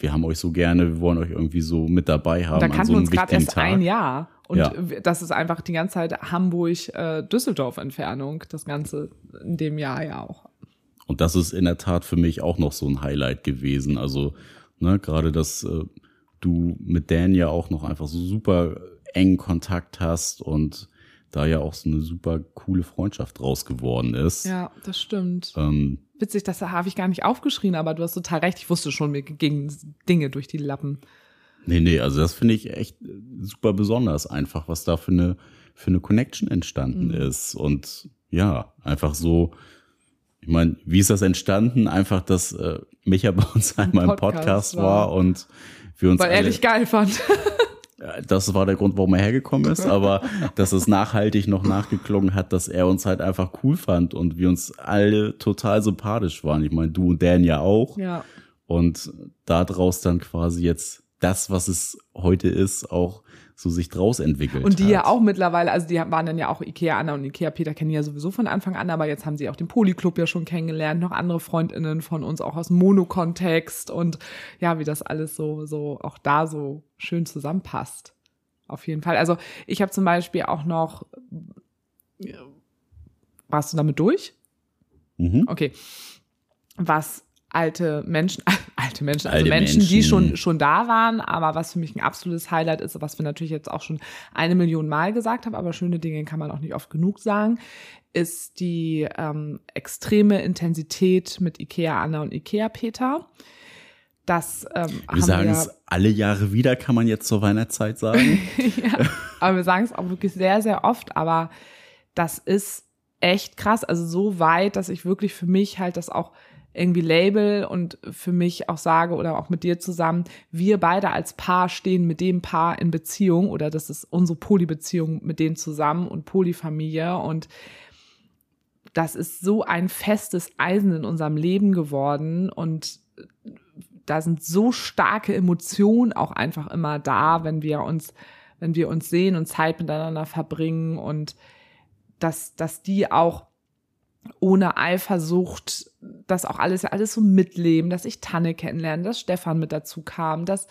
wir haben euch so gerne, wir wollen euch irgendwie so mit dabei haben da an kannten so uns gerade erst Tag. ein Jahr. Und Ja. das ist einfach die ganze Zeit Hamburg-Düsseldorf-Entfernung, das Ganze in dem Jahr ja auch. Und das ist in der Tat für mich auch noch so ein Highlight gewesen. Also, ne, gerade, dass äh, du mit Dan ja auch noch einfach so super engen Kontakt hast und da ja auch so eine super coole Freundschaft draus geworden ist. Ja, das stimmt. Ähm, Witzig, das habe ich gar nicht aufgeschrieben, aber du hast total recht. Ich wusste schon, mir gingen Dinge durch die Lappen. nee, nee, also das finde ich echt äh, super besonders einfach, was da für eine, für eine Connection entstanden Mhm. ist. Und ja, einfach so, ich meine, wie ist das entstanden? Einfach, dass äh, Micha bei uns einmal im Podcast Podcast war. war und wir uns Weil er dich geil fand. Ja, Das war der Grund, warum er hergekommen ist, aber dass es nachhaltig noch nachgeklungen hat, dass er uns halt einfach cool fand und wir uns alle total sympathisch waren. Ich meine, du und Dan ja auch. ja. Und daraus dann quasi jetzt das, was es heute ist, auch so sich draus entwickelt. Und die hat. ja auch mittlerweile, also die waren dann ja auch Ikea Anna und Ikea Peter kennen ja sowieso von Anfang an, aber jetzt haben sie auch den Polyclub ja schon kennengelernt, noch andere Freundinnen von uns auch aus Monokontext und ja, wie das alles so, so auch da so schön zusammenpasst. Auf jeden Fall. Also ich habe zum Beispiel auch noch, warst du damit durch? Mhm. Okay. Was alte Menschen, alte Menschen, also Alte Menschen, die Menschen. schon, schon da waren, aber was für mich ein absolutes Highlight ist, was wir natürlich jetzt auch schon eine Million Mal gesagt haben, aber schöne Dinge kann man auch nicht oft genug sagen, ist die ähm, extreme Intensität mit Ikea Anna und Ikea Peter. Das ähm, Wir sagen es alle Jahre wieder, kann man jetzt zur Weihnachtszeit sagen. ja, aber wir sagen es auch wirklich sehr, sehr oft, aber das ist echt krass. Also so weit, dass ich wirklich für mich halt das auch irgendwie label und für mich auch sage oder auch mit dir zusammen, wir beide als Paar stehen mit dem Paar in Beziehung oder das ist unsere Polybeziehung mit denen zusammen und Polyfamilie und das ist so ein festes Eisen in unserem Leben geworden und da sind so starke Emotionen auch einfach immer da, wenn wir uns, wenn wir uns sehen und Zeit miteinander verbringen und dass, dass die auch ohne Eifersucht das auch alles, alles so mitleben, dass ich Tanne kennenlerne, dass Stefan mit dazu kam, dass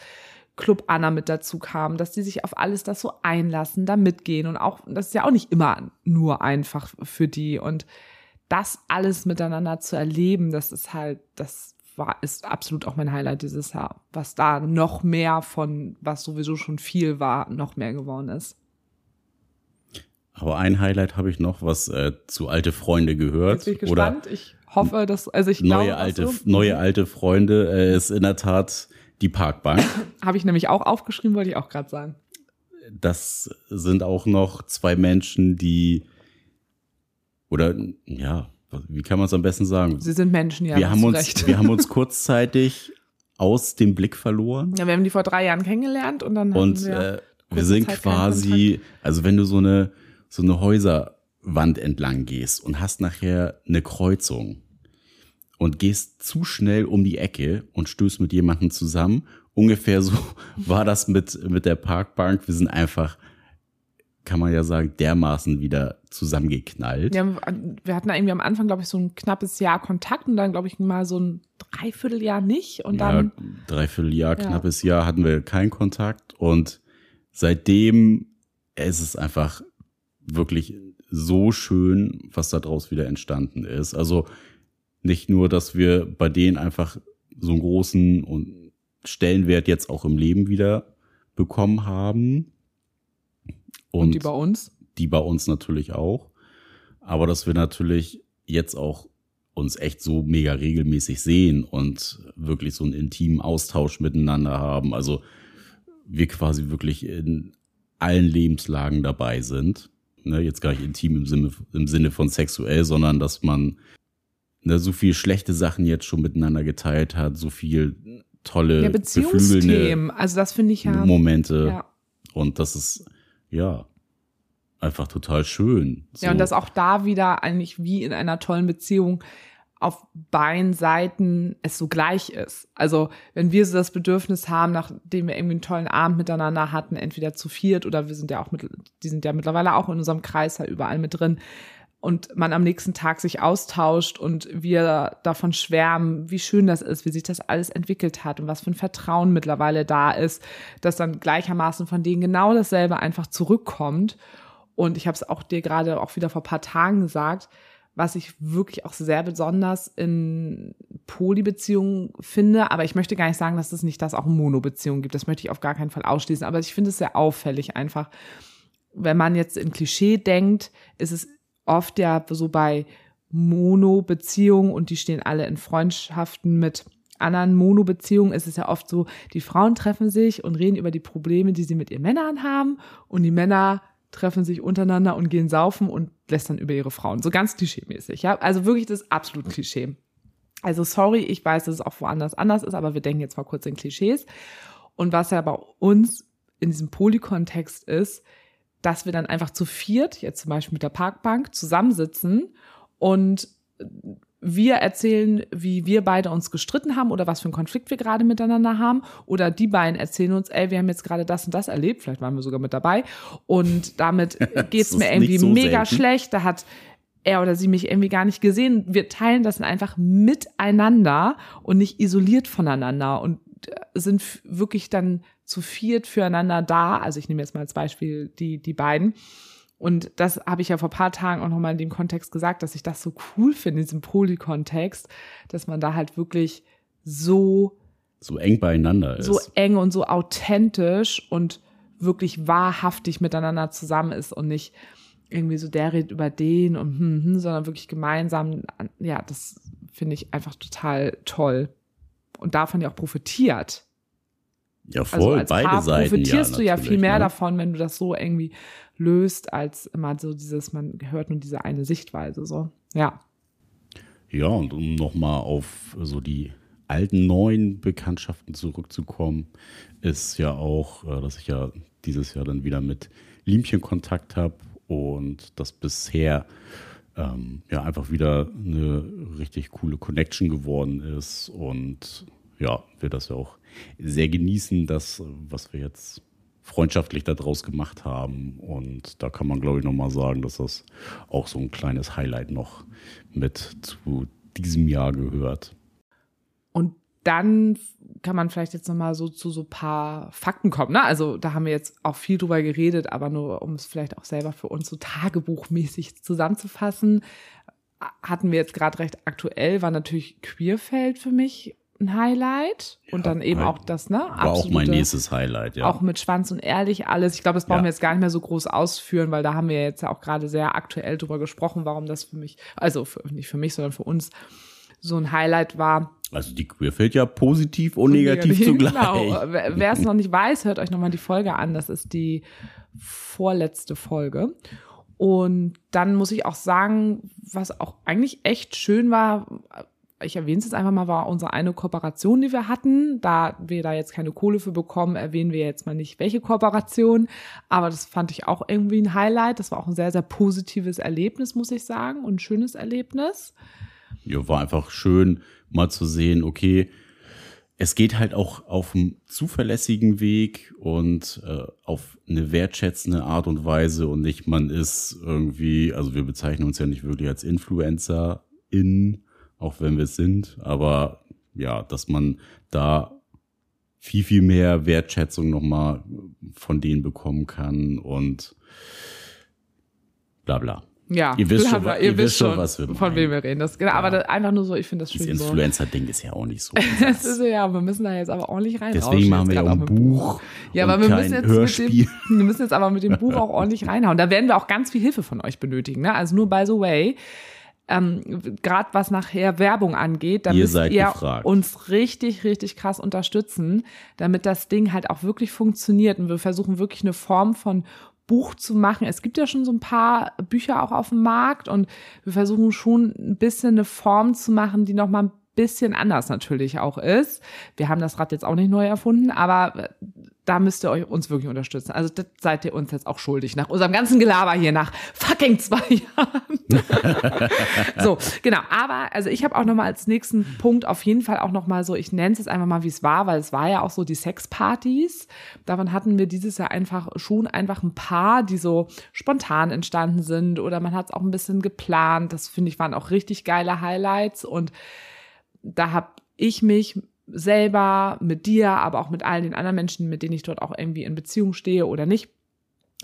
Club Anna mit dazu kam, dass die sich auf alles das so einlassen, da mitgehen und auch, das ist ja auch nicht immer nur einfach für die und das alles miteinander zu erleben, das ist halt, das war, ist absolut auch mein Highlight dieses Jahr, was da noch mehr von, was sowieso schon viel war, noch mehr geworden ist. Aber ein Highlight habe ich noch, was äh, zu alte Freunde gehört. Jetzt bin ich gespannt. Oder ich hoffe, dass, also ich neue glaube, alte, so. neue alte Freunde äh, ist in der Tat die Parkbank. habe ich nämlich auch aufgeschrieben, wollte ich auch gerade sagen. Das sind auch noch zwei Menschen, die oder ja, wie kann man es am besten sagen? Sie sind Menschen, ja. Wir haben uns, recht. wir haben uns kurzzeitig aus dem Blick verloren. Ja, wir haben die vor drei Jahren kennengelernt und dann und wir, äh, wir sind quasi, also wenn du so eine so eine Häuserwand entlang gehst und hast nachher eine Kreuzung und gehst zu schnell um die Ecke und stößt mit jemandem zusammen. Ungefähr so war das mit, mit der Parkbank. Wir sind einfach, kann man ja sagen, dermaßen wieder zusammengeknallt. Ja, wir hatten irgendwie am Anfang, glaube ich, so ein knappes Jahr Kontakt und dann, glaube ich, mal so ein Dreivierteljahr nicht. Und dann. Ja, Dreivierteljahr, ja. knappes Jahr hatten wir keinen Kontakt und seitdem ist es einfach wirklich so schön, was da draus wieder entstanden ist. Also nicht nur, dass wir bei denen einfach so einen großen Stellenwert jetzt auch im Leben wieder bekommen haben. Und, und die bei uns? Die bei uns natürlich auch. Aber dass wir natürlich jetzt auch uns echt so mega regelmäßig sehen und wirklich so einen intimen Austausch miteinander haben. Also wir quasi wirklich in allen Lebenslagen dabei sind ne, jetzt gar nicht intim im Sinne, im Sinne von sexuell, sondern dass man ne, so viel schlechte Sachen jetzt schon miteinander geteilt hat, so viel tolle ja, Beziehungsthemen. Also das finde ich ja Momente. Ja. Und das ist ja einfach total schön. So. Ja, und dass auch da wieder eigentlich wie in einer tollen Beziehung auf beiden Seiten es so gleich ist. Also wenn wir so das Bedürfnis haben, nachdem wir irgendwie einen tollen Abend miteinander hatten, entweder zu viert oder wir sind ja auch mit, die sind ja mittlerweile auch in unserem Kreis ja überall mit drin und man am nächsten Tag sich austauscht und wir davon schwärmen, wie schön das ist, wie sich das alles entwickelt hat und was für ein Vertrauen mittlerweile da ist, dass dann gleichermaßen von denen genau dasselbe einfach zurückkommt. Und ich habe es auch dir gerade auch wieder vor paar Tagen gesagt, was ich wirklich auch sehr besonders in Polybeziehungen finde. Aber ich möchte gar nicht sagen, dass es nicht das auch Monobeziehungen gibt. Das möchte ich auf gar keinen Fall ausschließen. Aber ich finde es sehr auffällig einfach. Wenn man jetzt in Klischee denkt, ist es oft ja so bei Mono-Beziehungen und die stehen alle in Freundschaften mit anderen Mono-Beziehungen ist es ja oft so, die Frauen treffen sich und reden über die Probleme, die sie mit ihren Männern haben und die Männer treffen sich untereinander und gehen saufen und lästern über ihre Frauen. So ganz klischee-mäßig, ja. Also wirklich das absolut Klischee. Also sorry, ich weiß, dass es auch woanders anders ist, aber wir denken jetzt mal kurz in Klischees. Und was ja bei uns in diesem Polykontext ist, dass wir dann einfach zu viert, jetzt zum Beispiel mit der Parkbank, zusammensitzen und wir erzählen, wie wir beide uns gestritten haben oder was für einen Konflikt wir gerade miteinander haben. Oder die beiden erzählen uns, ey, wir haben jetzt gerade das und das erlebt, vielleicht waren wir sogar mit dabei. Und damit geht's mir irgendwie so mega selten. schlecht. Da hat er oder sie mich irgendwie gar nicht gesehen. Wir teilen das einfach miteinander und nicht isoliert voneinander und sind wirklich dann zu viert füreinander da. Also ich nehme jetzt mal als Beispiel die, die beiden und das habe ich ja vor paar Tagen auch nochmal in dem Kontext gesagt, dass ich das so cool finde, in diesem Poly-Kontext, dass man da halt wirklich so so eng beieinander ist. So eng und so authentisch und wirklich wahrhaftig miteinander zusammen ist und nicht irgendwie so der redet über den und hm, hm, sondern wirklich gemeinsam, ja, das finde ich einfach total toll. Und davon ja auch profitiert. Ja, voll, also als beide Paar Seiten. profitierst ja, du ja viel mehr ne? davon, wenn du das so irgendwie löst, als immer so dieses, man hört nur diese eine Sichtweise, so. Ja. Ja, und um nochmal auf so die alten, neuen Bekanntschaften zurückzukommen, ist ja auch, äh, dass ich ja dieses Jahr dann wieder mit Liemchen Kontakt habe und das bisher ähm, ja einfach wieder eine richtig coole Connection geworden ist und ja, wir das ja auch sehr genießen, das, was wir jetzt freundschaftlich daraus gemacht haben. Und da kann man, glaube ich, nochmal sagen, dass das auch so ein kleines Highlight noch mit zu diesem Jahr gehört. Und dann kann man vielleicht jetzt nochmal so zu so paar Fakten kommen. Ne? Also da haben wir jetzt auch viel drüber geredet, aber nur um es vielleicht auch selber für uns so tagebuchmäßig zusammenzufassen, hatten wir jetzt gerade recht aktuell, war natürlich Queerfeld für mich ein Highlight und ja, dann eben auch das, ne? War auch mein nächstes Highlight, ja. Auch mit Schwanz und Ehrlich alles. Ich glaube, das brauchen ja. wir jetzt gar nicht mehr so groß ausführen, weil da haben wir jetzt ja auch gerade sehr aktuell drüber gesprochen, warum das für mich, also für, nicht für mich, sondern für uns so ein Highlight war. Also die Queerfeld ja positiv und negativ, negativ zugleich. Genau. Wer es noch nicht weiß, hört euch nochmal die Folge an. Das ist die vorletzte Folge. Und dann muss ich auch sagen, was auch eigentlich echt schön war, ich erwähne es jetzt einfach mal, war unsere eine Kooperation, die wir hatten. Da wir da jetzt keine Kohle für bekommen, erwähnen wir jetzt mal nicht, welche Kooperation. Aber das fand ich auch irgendwie ein Highlight. Das war auch ein sehr, sehr positives Erlebnis, muss ich sagen, und ein schönes Erlebnis. Ja, war einfach schön, mal zu sehen, okay, es geht halt auch auf einem zuverlässigen Weg und äh, auf eine wertschätzende Art und Weise und nicht, man ist irgendwie, also wir bezeichnen uns ja nicht wirklich als Influencer in, auch wenn wir es sind, aber ja, dass man da viel, viel mehr Wertschätzung nochmal von denen bekommen kann und bla bla. Ja, ihr wisst schon, ihr, ihr wisst schon, was wir von wem wir reden. Das, genau, ja. Aber das, einfach nur so, ich finde das schön. Das Influencer-Ding ist ja auch nicht so. das ist ja, wir müssen da jetzt aber ordentlich rein. Deswegen machen wir ja auch ein Buch. Ja, aber wir müssen, jetzt Hörspiel. mit dem, wir müssen jetzt aber mit dem Buch auch ordentlich reinhauen. Da werden wir auch ganz viel Hilfe von euch benötigen. Ne? Also nur by the way, ähm, gerade was nachher Werbung angeht, da ihr müsst ihr gefragt. uns richtig, richtig krass unterstützen, damit das Ding halt auch wirklich funktioniert. Und wir versuchen wirklich eine Form von Buch zu machen. Es gibt ja schon so ein paar Bücher auch auf dem Markt und wir versuchen schon ein bisschen eine Form zu machen, die noch mal ein bisschen anders natürlich auch ist. Wir haben das Rad jetzt auch nicht neu erfunden, aber da müsst ihr euch uns wirklich unterstützen. Also das seid ihr uns jetzt auch schuldig nach unserem ganzen Gelaber hier nach fucking zwei Jahren. so, genau. Aber also ich habe auch noch mal als nächsten Punkt auf jeden Fall auch noch mal so, ich nenne es jetzt einfach mal, wie es war, weil es war ja auch so die Sexpartys. Davon hatten wir dieses Jahr einfach schon einfach ein paar, die so spontan entstanden sind oder man hat es auch ein bisschen geplant. Das finde ich waren auch richtig geile Highlights und da habe ich mich selber, mit dir, aber auch mit allen den anderen Menschen, mit denen ich dort auch irgendwie in Beziehung stehe oder nicht,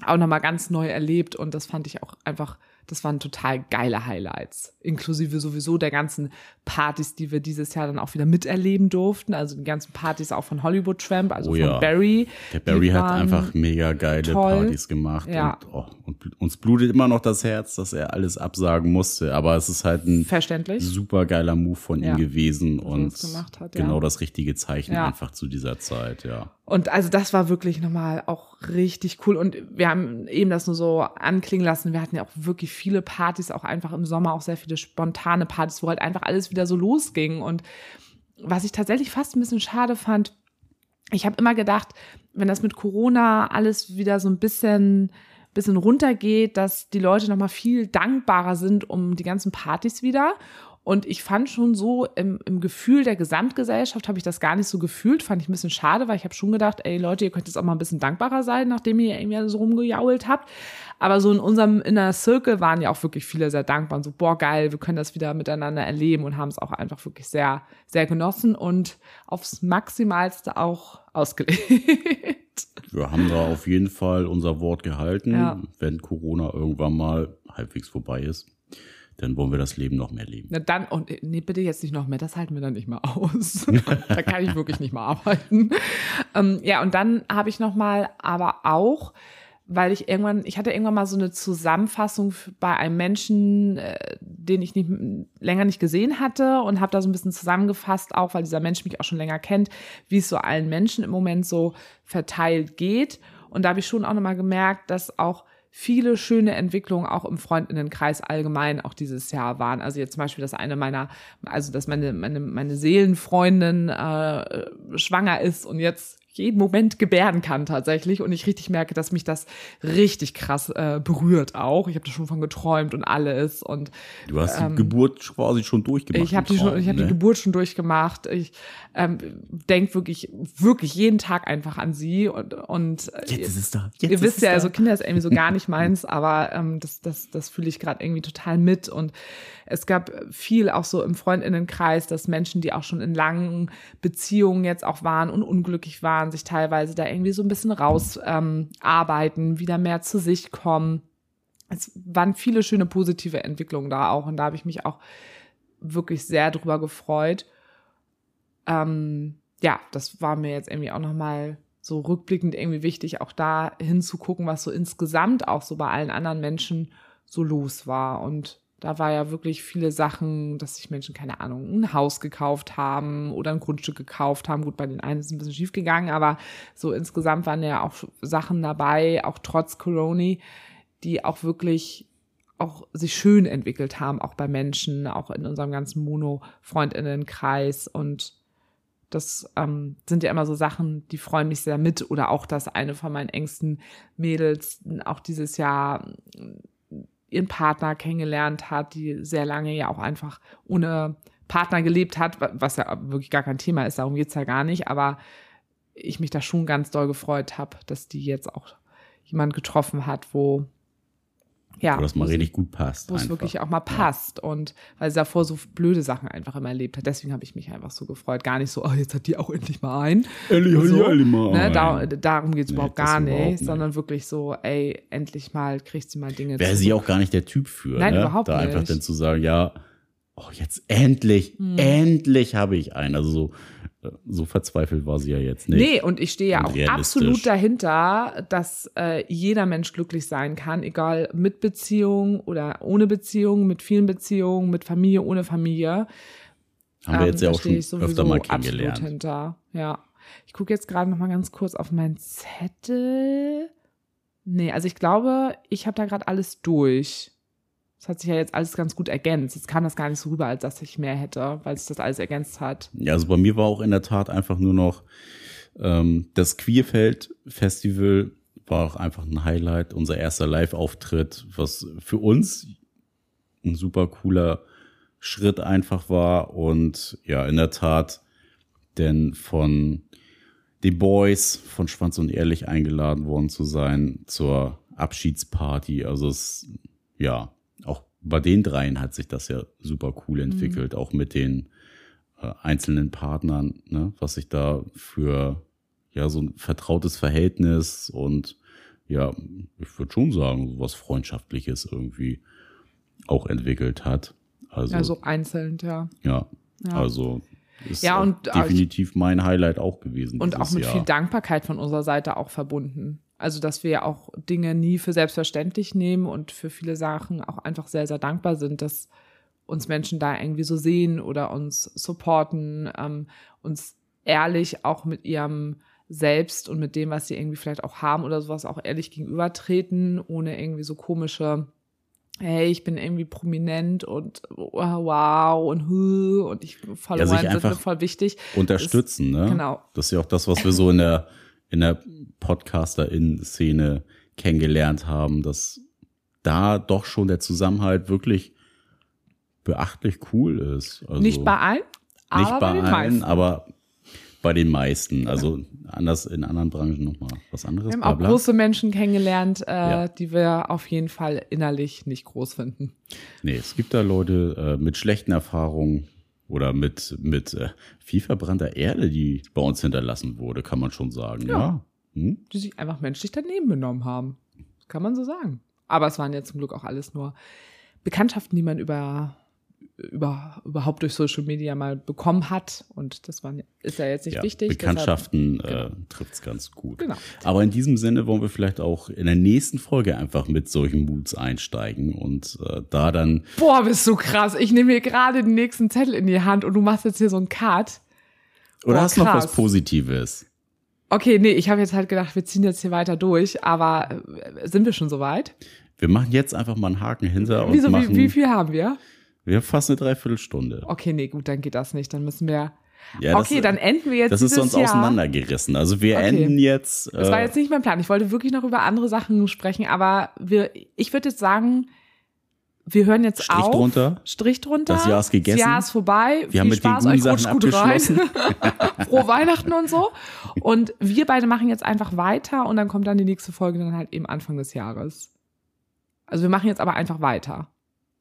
auch nochmal ganz neu erlebt. Und das fand ich auch einfach das waren total geile Highlights. Inklusive sowieso der ganzen Partys, die wir dieses Jahr dann auch wieder miterleben durften. Also die ganzen Partys auch von Hollywood Tramp, also oh, von ja. Barry. Der Barry hat einfach mega geile toll. Partys gemacht. Ja. Und, oh, und, uns blutet immer noch das Herz, dass er alles absagen musste. Aber es ist halt ein super geiler Move von ja. ihm gewesen und hat, genau das richtige Zeichen einfach zu dieser Zeit, ja. Und also das war wirklich nochmal auch richtig cool. Und wir haben eben das nur so anklingen lassen. Wir hatten ja auch wirklich viele Partys, auch einfach im Sommer auch sehr viele spontane Partys, wo halt einfach alles wieder so losging. Und was ich tatsächlich fast ein bisschen schade fand, ich habe immer gedacht, wenn das mit Corona alles wieder so ein bisschen bisschen runtergeht, dass die Leute nochmal viel dankbarer sind um die ganzen Partys wieder und ich fand schon so im, im Gefühl der Gesamtgesellschaft habe ich das gar nicht so gefühlt. Fand ich ein bisschen schade, weil ich habe schon gedacht, ey Leute, ihr könnt jetzt auch mal ein bisschen dankbarer sein, nachdem ihr irgendwie so rumgejault habt. Aber so in unserem Inner Circle waren ja auch wirklich viele sehr dankbar und so, boah, geil, wir können das wieder miteinander erleben und haben es auch einfach wirklich sehr, sehr genossen und aufs Maximalste auch ausgelegt. Wir haben da auf jeden Fall unser Wort gehalten, ja. wenn Corona irgendwann mal halbwegs vorbei ist dann wollen wir das Leben noch mehr leben. Na dann, und nee, bitte jetzt nicht noch mehr, das halten wir dann nicht mehr aus. da kann ich wirklich nicht mehr arbeiten. Ähm, ja, und dann habe ich noch mal, aber auch, weil ich irgendwann, ich hatte irgendwann mal so eine Zusammenfassung bei einem Menschen, äh, den ich nicht, länger nicht gesehen hatte und habe da so ein bisschen zusammengefasst, auch weil dieser Mensch mich auch schon länger kennt, wie es so allen Menschen im Moment so verteilt geht. Und da habe ich schon auch noch mal gemerkt, dass auch viele schöne Entwicklungen auch im Freundinnenkreis allgemein auch dieses Jahr waren. Also jetzt zum Beispiel, dass eine meiner, also dass meine, meine, meine Seelenfreundin äh, schwanger ist und jetzt jeden Moment gebärden kann tatsächlich und ich richtig merke, dass mich das richtig krass äh, berührt auch. Ich habe da schon von geträumt und alles und du hast die ähm, Geburt quasi schon durchgemacht. Ich habe die schon, ich habe ne? die Geburt schon durchgemacht. Ich ähm, denke wirklich, wirklich jeden Tag einfach an sie und und äh, jetzt ist es da. Jetzt ihr wisst ja, da. also Kinder ist irgendwie so gar nicht meins, aber ähm, das das das fühle ich gerade irgendwie total mit und es gab viel auch so im Freundinnenkreis, dass Menschen, die auch schon in langen Beziehungen jetzt auch waren und unglücklich waren, sich teilweise da irgendwie so ein bisschen rausarbeiten, ähm, wieder mehr zu sich kommen. Es waren viele schöne positive Entwicklungen da auch und da habe ich mich auch wirklich sehr drüber gefreut. Ähm, ja, das war mir jetzt irgendwie auch nochmal so rückblickend irgendwie wichtig, auch da hinzugucken, was so insgesamt auch so bei allen anderen Menschen so los war. Und da war ja wirklich viele Sachen, dass sich Menschen, keine Ahnung, ein Haus gekauft haben oder ein Grundstück gekauft haben. Gut, bei den einen ist es ein bisschen schief gegangen, aber so insgesamt waren ja auch Sachen dabei, auch trotz Corona, die auch wirklich auch sich schön entwickelt haben, auch bei Menschen, auch in unserem ganzen Mono-Freundinnenkreis und das ähm, sind ja immer so Sachen, die freuen mich sehr mit. Oder auch, dass eine von meinen engsten Mädels auch dieses Jahr ihren Partner kennengelernt hat, die sehr lange ja auch einfach ohne Partner gelebt hat, was ja wirklich gar kein Thema ist, darum geht's ja gar nicht, aber ich mich da schon ganz doll gefreut habe, dass die jetzt auch jemand getroffen hat, wo ja, wo das mal richtig gut passt. Wo es wirklich auch mal passt ja. und weil sie davor so blöde Sachen einfach immer erlebt hat. Deswegen habe ich mich einfach so gefreut. Gar nicht so, oh, jetzt hat die auch endlich mal ein. Endlich hat so, endlich mal ne, da, Darum geht es nee, überhaupt gar nicht, überhaupt nicht, sondern wirklich so, ey, endlich mal kriegt sie mal Dinge Wäre sie auch gar nicht der Typ für. Nein, ne? überhaupt da nicht. Da einfach dann zu sagen, ja, oh, jetzt endlich, hm. endlich habe ich einen. Also so, so verzweifelt war sie ja jetzt nicht. Nee, und ich stehe ja auch absolut dahinter, dass äh, jeder Mensch glücklich sein kann, egal mit Beziehung oder ohne Beziehung, mit vielen Beziehungen, mit Familie, ohne Familie. Haben wir jetzt ähm, ja auch schon öfter mal kennengelernt. Absolut hinter, ja. Ich gucke jetzt gerade noch mal ganz kurz auf meinen Zettel. Nee, also ich glaube, ich habe da gerade alles durch. Das hat sich ja jetzt alles ganz gut ergänzt. Jetzt kam das gar nicht so rüber, als dass ich mehr hätte, weil sich das alles ergänzt hat. Ja, also bei mir war auch in der Tat einfach nur noch ähm, das Queerfeld-Festival war auch einfach ein Highlight. Unser erster Live-Auftritt, was für uns ein super cooler Schritt einfach war. Und ja, in der Tat, denn von den Boys von Schwanz und Ehrlich eingeladen worden zu sein zur Abschiedsparty. Also es, ja, bei den dreien hat sich das ja super cool mhm. entwickelt, mhm. auch mit den äh, einzelnen Partnern, ne, was sich da für ja so ein vertrautes Verhältnis und ja, ich würde schon sagen, so was Freundschaftliches irgendwie auch entwickelt hat. Also, also einzeln, ja. Ja, ja. also ist ja, und, definitiv mein Highlight auch gewesen. Und auch mit Jahr. viel Dankbarkeit von unserer Seite auch verbunden. Also, dass wir auch Dinge nie für selbstverständlich nehmen und für viele Sachen auch einfach sehr, sehr dankbar sind, dass uns Menschen da irgendwie so sehen oder uns supporten, ähm, uns ehrlich auch mit ihrem Selbst und mit dem, was sie irgendwie vielleicht auch haben oder sowas auch ehrlich gegenübertreten, ohne irgendwie so komische, hey, ich bin irgendwie prominent und wow und hu und ich Follower ja, sind mir voll wichtig. Unterstützen, das, ne? Genau. Das ist ja auch das, was wir so in der in der Podcaster-In-Szene kennengelernt haben, dass da doch schon der Zusammenhalt wirklich beachtlich cool ist. Also nicht bei allen, nicht bei, bei allen, meisten. aber bei den meisten. Also anders in anderen Branchen nochmal was anderes. Wir haben auch große Menschen kennengelernt, äh, ja. die wir auf jeden Fall innerlich nicht groß finden. Nee, es gibt da Leute äh, mit schlechten Erfahrungen, oder mit, mit äh, viel verbrannter Erde, die bei uns hinterlassen wurde, kann man schon sagen. Ja. ja. Hm? Die sich einfach menschlich daneben benommen haben. Kann man so sagen. Aber es waren ja zum Glück auch alles nur Bekanntschaften, die man über über, überhaupt durch Social Media mal bekommen hat. Und das war, ist ja jetzt nicht ja, wichtig. Bekanntschaften deshalb, genau. äh, trifft es ganz gut. Genau. Aber in diesem Sinne wollen wir vielleicht auch in der nächsten Folge einfach mit solchen Moods einsteigen und äh, da dann. Boah, bist du krass. Ich nehme mir gerade den nächsten Zettel in die Hand und du machst jetzt hier so einen Cut. Oder Boah, hast du noch was Positives? Okay, nee, ich habe jetzt halt gedacht, wir ziehen jetzt hier weiter durch, aber äh, sind wir schon soweit? Wir machen jetzt einfach mal einen Haken hinter Wieso, und machen, wie, wie viel haben wir? Wir haben fast eine Dreiviertelstunde. Okay, nee, gut, dann geht das nicht. Dann müssen wir. Ja, okay, das, dann enden wir jetzt Das ist sonst Jahr. auseinandergerissen. Also wir Okay. enden jetzt. Das war äh, jetzt nicht mein Plan. Ich wollte wirklich noch über andere Sachen sprechen, aber wir, ich würde jetzt sagen, wir hören jetzt Strich auf. drunter. Strich drunter. Das Jahr ist gegessen. Das Jahr ist vorbei. Wir Viel haben mit den Spaß, guten euch rutscht Sachen gut rein. abgeschlossen. Frohe Weihnachten und so. Und wir beide machen jetzt einfach weiter und dann kommt dann die nächste Folge dann halt eben Anfang des Jahres. Also wir machen jetzt aber einfach weiter.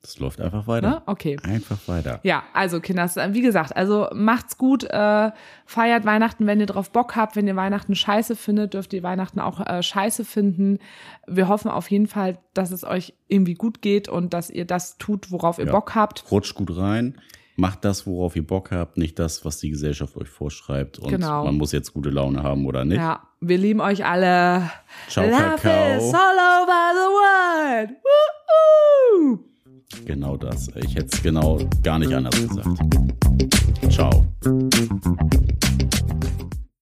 Das läuft einfach weiter. Ne? Okay. Einfach weiter. Ja, also Kinders, äh, wie gesagt, also macht's gut, äh, feiert Weihnachten, wenn ihr drauf Bock habt. Wenn ihr Weihnachten scheiße findet, dürft ihr Weihnachten auch äh, scheiße finden. Wir hoffen auf jeden Fall, dass es euch irgendwie gut geht und dass ihr das tut, worauf ihr Ja. Bock habt. Rutscht gut rein. Macht das, worauf ihr Bock habt, nicht das, was die Gesellschaft euch vorschreibt. Und Genau. man muss jetzt gute Laune haben oder nicht. Ja, wir lieben euch alle. Ciao, Love Kakao. is all over the world. Woo-hoo. Genau das. Ich hätte es genau gar nicht anders gesagt. Ciao.